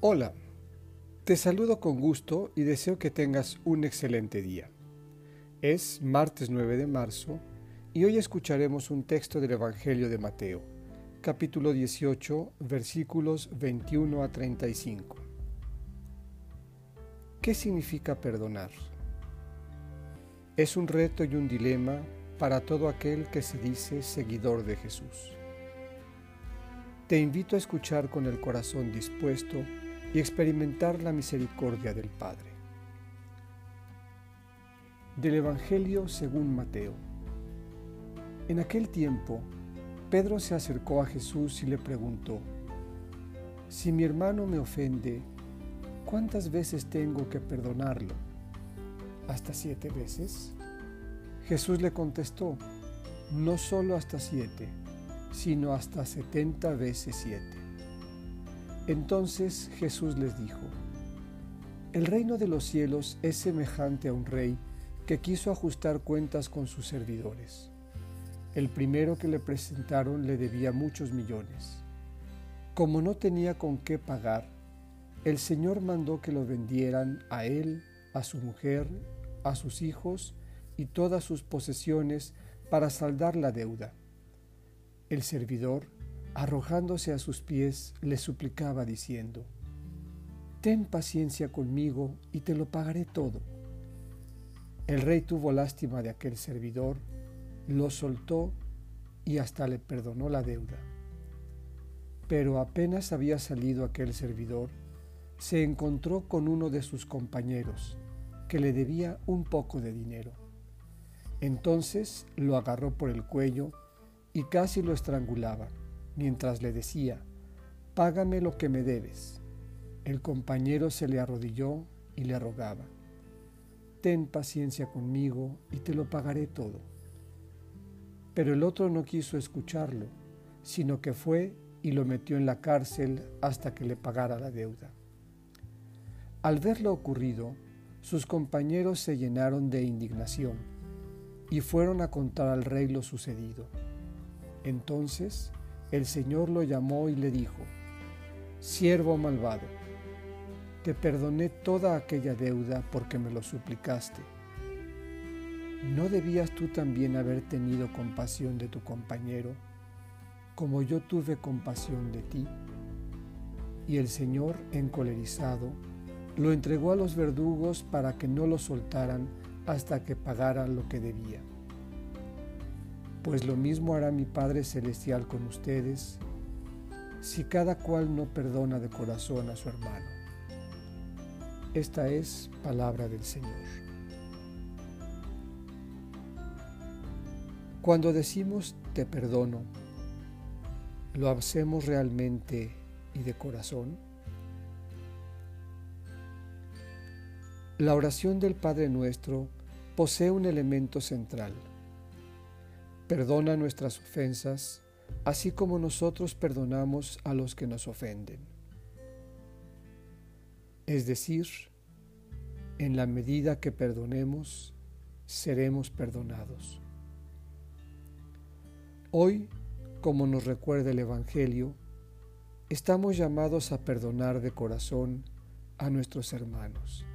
Hola, te saludo con gusto y deseo que tengas un excelente día. Es martes 9 de marzo y hoy escucharemos un texto del Evangelio de Mateo, capítulo 18, versículos 21 a 35. ¿Qué significa perdonar? Es un reto y un dilema para todo aquel que se dice seguidor de Jesús. Te invito a escuchar con el corazón dispuesto y experimentar la misericordia del Padre. Del Evangelio según Mateo. En aquel tiempo, Pedro se acercó a Jesús y le preguntó, Si mi hermano me ofende, ¿cuántas veces tengo que perdonarlo? ¿Hasta siete veces? Jesús le contestó, no solo hasta siete, sino hasta setenta veces siete. Entonces Jesús les dijo, El reino de los cielos es semejante a un rey que quiso ajustar cuentas con sus servidores. El primero que le presentaron le debía muchos millones. Como no tenía con qué pagar, el Señor mandó que lo vendieran a él, a su mujer, a sus hijos y todas sus posesiones para saldar la deuda. El servidor arrojándose a sus pies, le suplicaba diciendo, Ten paciencia conmigo y te lo pagaré todo. El rey tuvo lástima de aquel servidor, lo soltó y hasta le perdonó la deuda. Pero apenas había salido aquel servidor, se encontró con uno de sus compañeros, que le debía un poco de dinero. Entonces lo agarró por el cuello y casi lo estrangulaba mientras le decía, Págame lo que me debes. El compañero se le arrodilló y le rogaba, Ten paciencia conmigo y te lo pagaré todo. Pero el otro no quiso escucharlo, sino que fue y lo metió en la cárcel hasta que le pagara la deuda. Al ver lo ocurrido, sus compañeros se llenaron de indignación y fueron a contar al rey lo sucedido. Entonces el Señor lo llamó y le dijo, Siervo malvado, te perdoné toda aquella deuda porque me lo suplicaste. ¿No debías tú también haber tenido compasión de tu compañero, como yo tuve compasión de ti? Y el Señor, encolerizado, lo entregó a los verdugos para que no lo soltaran hasta que pagara lo que debía pues lo mismo hará mi Padre Celestial con ustedes si cada cual no perdona de corazón a su hermano. Esta es palabra del Señor. Cuando decimos te perdono, ¿lo hacemos realmente y de corazón? La oración del Padre Nuestro posee un elemento central Perdona nuestras ofensas, así como nosotros perdonamos a los que nos ofenden. Es decir, en la medida que perdonemos, seremos perdonados. Hoy, como nos recuerda el Evangelio, estamos llamados a perdonar de corazón a nuestros hermanos.